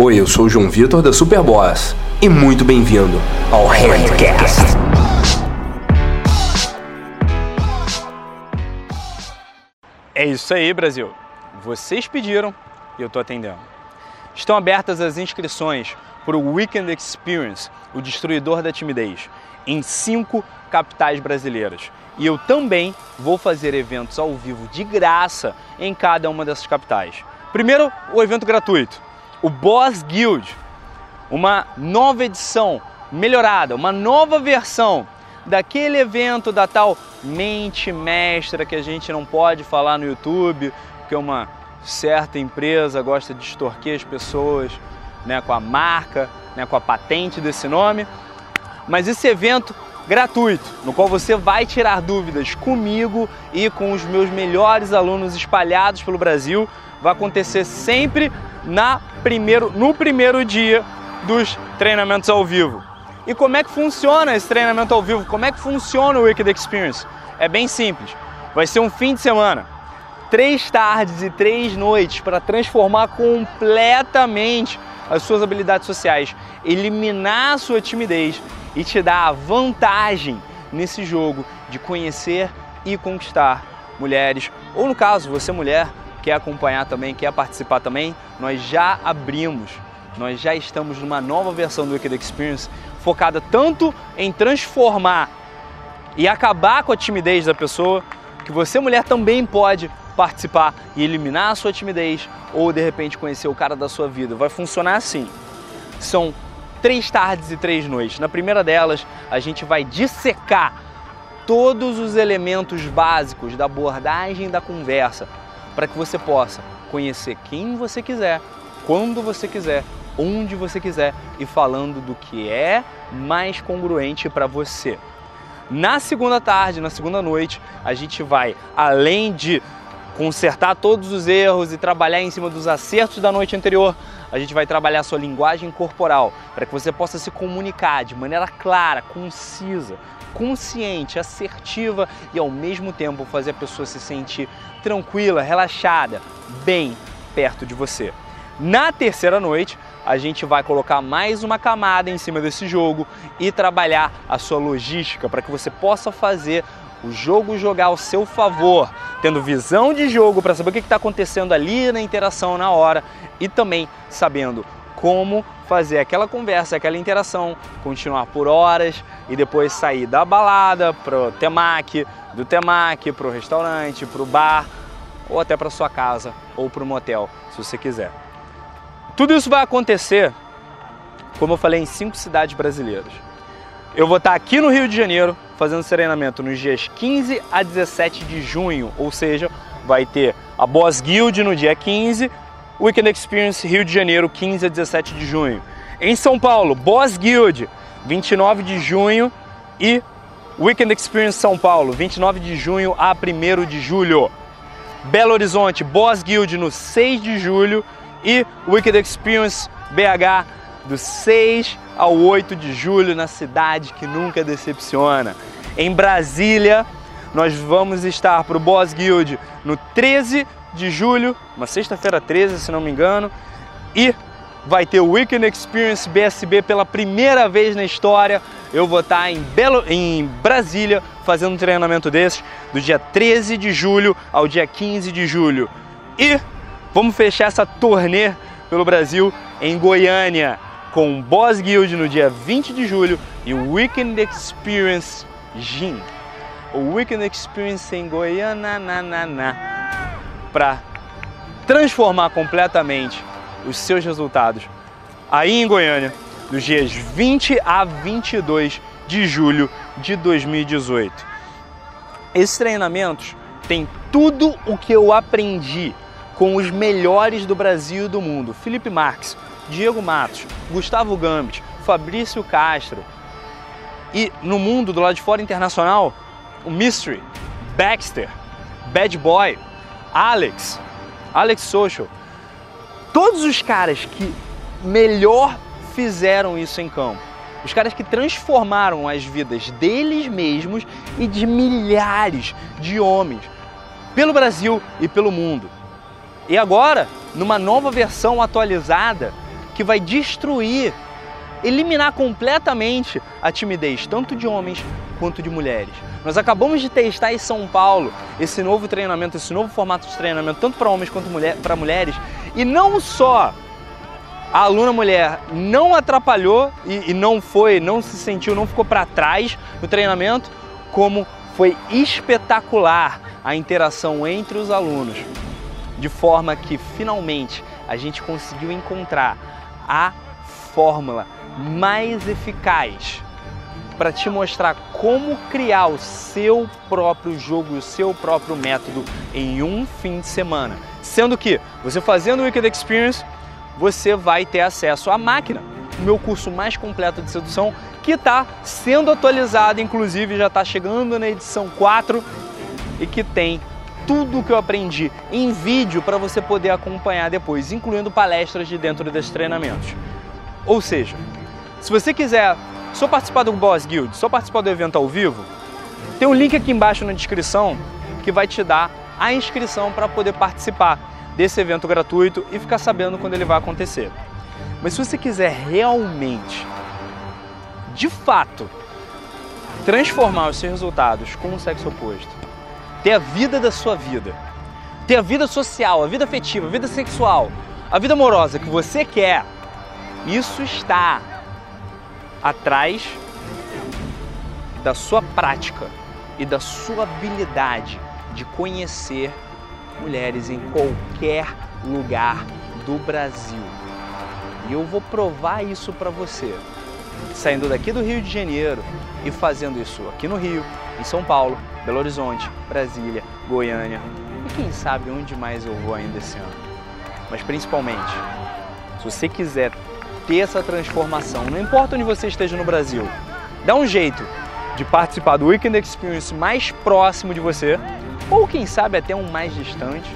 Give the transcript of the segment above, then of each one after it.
Oi, eu sou o João Vitor da Superboss e muito bem-vindo ao Handcast. É isso aí, Brasil. Vocês pediram e eu tô atendendo. Estão abertas as inscrições para o Weekend Experience, o destruidor da timidez, em cinco capitais brasileiras. E eu também vou fazer eventos ao vivo de graça em cada uma dessas capitais. Primeiro, o evento gratuito o Boss Guild, uma nova edição melhorada, uma nova versão daquele evento da tal mente mestra que a gente não pode falar no YouTube, porque uma certa empresa gosta de extorquir as pessoas né, com a marca, né, com a patente desse nome. Mas esse evento gratuito, no qual você vai tirar dúvidas comigo e com os meus melhores alunos espalhados pelo Brasil, vai acontecer sempre na primeiro, no primeiro dia dos treinamentos ao vivo. E como é que funciona esse treinamento ao vivo? Como é que funciona o Wicked Experience? É bem simples. Vai ser um fim de semana, três tardes e três noites para transformar completamente as suas habilidades sociais, eliminar a sua timidez e te dar a vantagem nesse jogo de conhecer e conquistar mulheres, ou no caso, você mulher, quer acompanhar também, quer participar também, nós já abrimos, nós já estamos numa nova versão do Wicked Experience focada tanto em transformar e acabar com a timidez da pessoa, que você mulher também pode participar e eliminar a sua timidez ou de repente conhecer o cara da sua vida. Vai funcionar assim. São três tardes e três noites. Na primeira delas, a gente vai dissecar todos os elementos básicos da abordagem da conversa para que você possa conhecer quem você quiser, quando você quiser, onde você quiser e falando do que é mais congruente para você. Na segunda tarde, na segunda noite, a gente vai, além de consertar todos os erros e trabalhar em cima dos acertos da noite anterior, a gente vai trabalhar a sua linguagem corporal para que você possa se comunicar de maneira clara, concisa, consciente, assertiva e ao mesmo tempo fazer a pessoa se sentir tranquila, relaxada, bem perto de você. Na terceira noite, a gente vai colocar mais uma camada em cima desse jogo e trabalhar a sua logística para que você possa fazer o jogo jogar ao seu favor, tendo visão de jogo para saber o que está acontecendo ali na interação na hora e também sabendo como fazer aquela conversa, aquela interação continuar por horas e depois sair da balada pro temaki, do temaki pro restaurante, pro bar ou até para sua casa ou para o motel, se você quiser. Tudo isso vai acontecer, como eu falei, em cinco cidades brasileiras. Eu vou estar aqui no Rio de Janeiro fazendo treinamento nos dias 15 a 17 de junho, ou seja, vai ter a Boss Guild no dia 15, Weekend Experience Rio de Janeiro, 15 a 17 de junho. Em São Paulo, Boss Guild, 29 de junho e Weekend Experience São Paulo, 29 de junho a 1 de julho. Belo Horizonte, Boss Guild no 6 de julho e Wicked Experience BH do 6 ao 8 de julho na cidade que nunca decepciona. Em Brasília, nós vamos estar para o Boss Guild no 13 de julho, uma sexta-feira 13, se não me engano, e vai ter o Weekend Experience BSB pela primeira vez na história. Eu vou estar em, Belo, em Brasília fazendo um treinamento desses do dia 13 de julho ao dia 15 de julho. E vamos fechar essa turnê pelo Brasil em Goiânia com o Boss Guild no dia 20 de julho e o Weekend Experience GIN. O Weekend Experience em Goiânia, na, na, na para transformar completamente os seus resultados aí em Goiânia, dos dias 20 a 22 de julho de 2018. Esses treinamentos têm tudo o que eu aprendi com os melhores do Brasil e do mundo. Felipe Marques, Diego Matos, Gustavo Gambit, Fabrício Castro. E no mundo do lado de fora internacional, o Mystery, Baxter, Bad Boy, Alex, Alex Social, todos os caras que melhor fizeram isso em campo, os caras que transformaram as vidas deles mesmos e de milhares de homens pelo Brasil e pelo mundo. E agora, numa nova versão atualizada, que vai destruir, eliminar completamente a timidez, tanto de homens quanto de mulheres. Nós acabamos de testar em São Paulo esse novo treinamento, esse novo formato de treinamento, tanto para homens quanto mulher, para mulheres, e não só a aluna mulher não atrapalhou e, e não foi, não se sentiu, não ficou para trás no treinamento, como foi espetacular a interação entre os alunos, de forma que finalmente a gente conseguiu encontrar a fórmula mais eficaz para te mostrar como criar o seu próprio jogo e o seu próprio método em um fim de semana. Sendo que você fazendo o Wicked Experience, você vai ter acesso à máquina, o meu curso mais completo de sedução, que está sendo atualizado, inclusive já está chegando na edição 4 e que tem tudo que eu aprendi em vídeo para você poder acompanhar depois, incluindo palestras de dentro desses treinamentos. Ou seja, se você quiser só participar do Boss Guild, só participar do evento ao vivo, tem um link aqui embaixo na descrição que vai te dar a inscrição para poder participar desse evento gratuito e ficar sabendo quando ele vai acontecer. Mas se você quiser realmente, de fato, transformar os seus resultados com o sexo oposto, ter a vida da sua vida, ter a vida social, a vida afetiva, a vida sexual, a vida amorosa que você quer, isso está atrás da sua prática e da sua habilidade de conhecer mulheres em qualquer lugar do Brasil. E eu vou provar isso para você, saindo daqui do Rio de Janeiro e fazendo isso aqui no Rio, em São Paulo, Belo Horizonte, Brasília, Goiânia e quem sabe onde mais eu vou ainda esse ano. Mas principalmente, se você quiser ter essa transformação, não importa onde você esteja no Brasil, dá um jeito de participar do Weekend Experience mais próximo de você, ou quem sabe até um mais distante,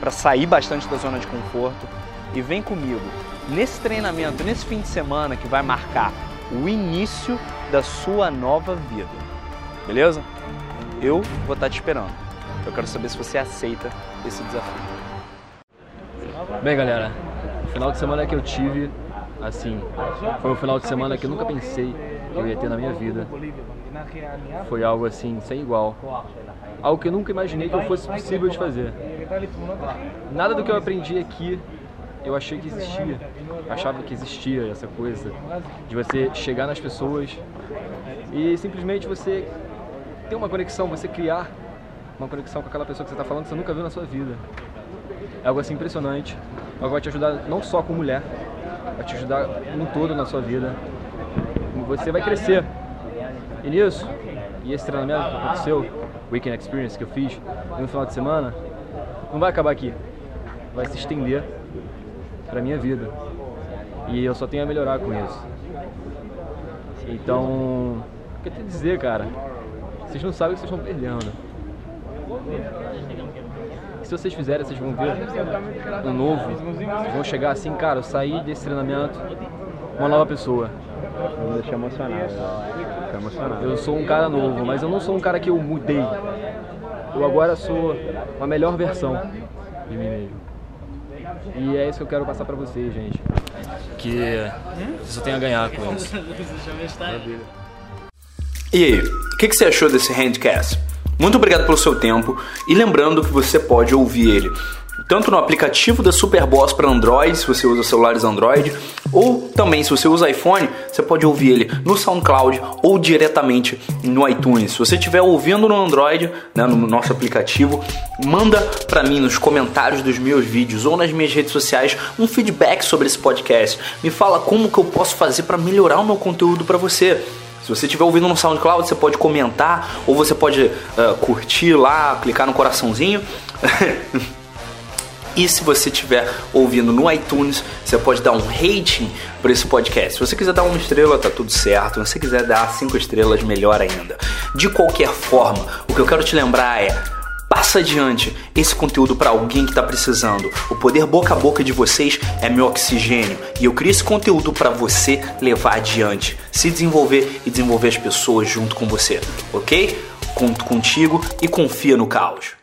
para sair bastante da zona de conforto e vem comigo nesse treinamento, nesse fim de semana que vai marcar o início da sua nova vida. Beleza? Eu vou estar te esperando. Eu quero saber se você aceita esse desafio. Bem, galera, final de semana que eu tive, assim, foi um final de semana que eu nunca pensei que eu ia ter na minha vida. Foi algo assim, sem igual. Algo que eu nunca imaginei que eu fosse possível de fazer. Nada do que eu aprendi aqui eu achei que existia. Achava que existia essa coisa de você chegar nas pessoas e simplesmente você ter uma conexão, você criar uma conexão com aquela pessoa que você está falando que você nunca viu na sua vida. É algo assim impressionante. Algo vai te ajudar não só com mulher, vai te ajudar no todo na sua vida. Você vai crescer. E nisso, e esse treinamento que aconteceu, Weekend Experience que eu fiz no final de semana, não vai acabar aqui. Vai se estender para minha vida. E eu só tenho a melhorar com isso. Então, o que eu tenho a dizer, cara? Vocês não sabem o que vocês estão perdendo. Se vocês fizerem, vocês vão ver um novo. Vocês vão chegar assim, cara, eu saí desse treinamento uma nova pessoa. Me deixa emocionado. Fica emocionado. Eu sou um cara novo, mas eu não sou um cara que eu mudei. Eu agora sou uma melhor versão de mim mesmo. E é isso que eu quero passar pra vocês, gente. Que você só tem a ganhar com isso. E aí, o que, que você achou desse handcast? Muito obrigado pelo seu tempo e lembrando que você pode ouvir ele tanto no aplicativo da Superboss para Android, se você usa celulares Android, ou também se você usa iPhone, você pode ouvir ele no SoundCloud ou diretamente no iTunes. Se você estiver ouvindo no Android, né, no nosso aplicativo, manda para mim nos comentários dos meus vídeos ou nas minhas redes sociais um feedback sobre esse podcast. Me fala como que eu posso fazer para melhorar o meu conteúdo para você. Se você estiver ouvindo no SoundCloud, você pode comentar ou você pode uh, curtir lá, clicar no coraçãozinho. E se você estiver ouvindo no iTunes, você pode dar um rating para esse podcast. Se você quiser dar uma estrela, tá tudo certo. Se você quiser dar cinco estrelas, melhor ainda. De qualquer forma, o que eu quero te lembrar é passa adiante esse conteúdo para alguém que está precisando. O poder boca a boca de vocês é meu oxigênio e eu crio esse conteúdo para você levar adiante, se desenvolver e desenvolver as pessoas junto com você, ok? Conto contigo e confia no caos.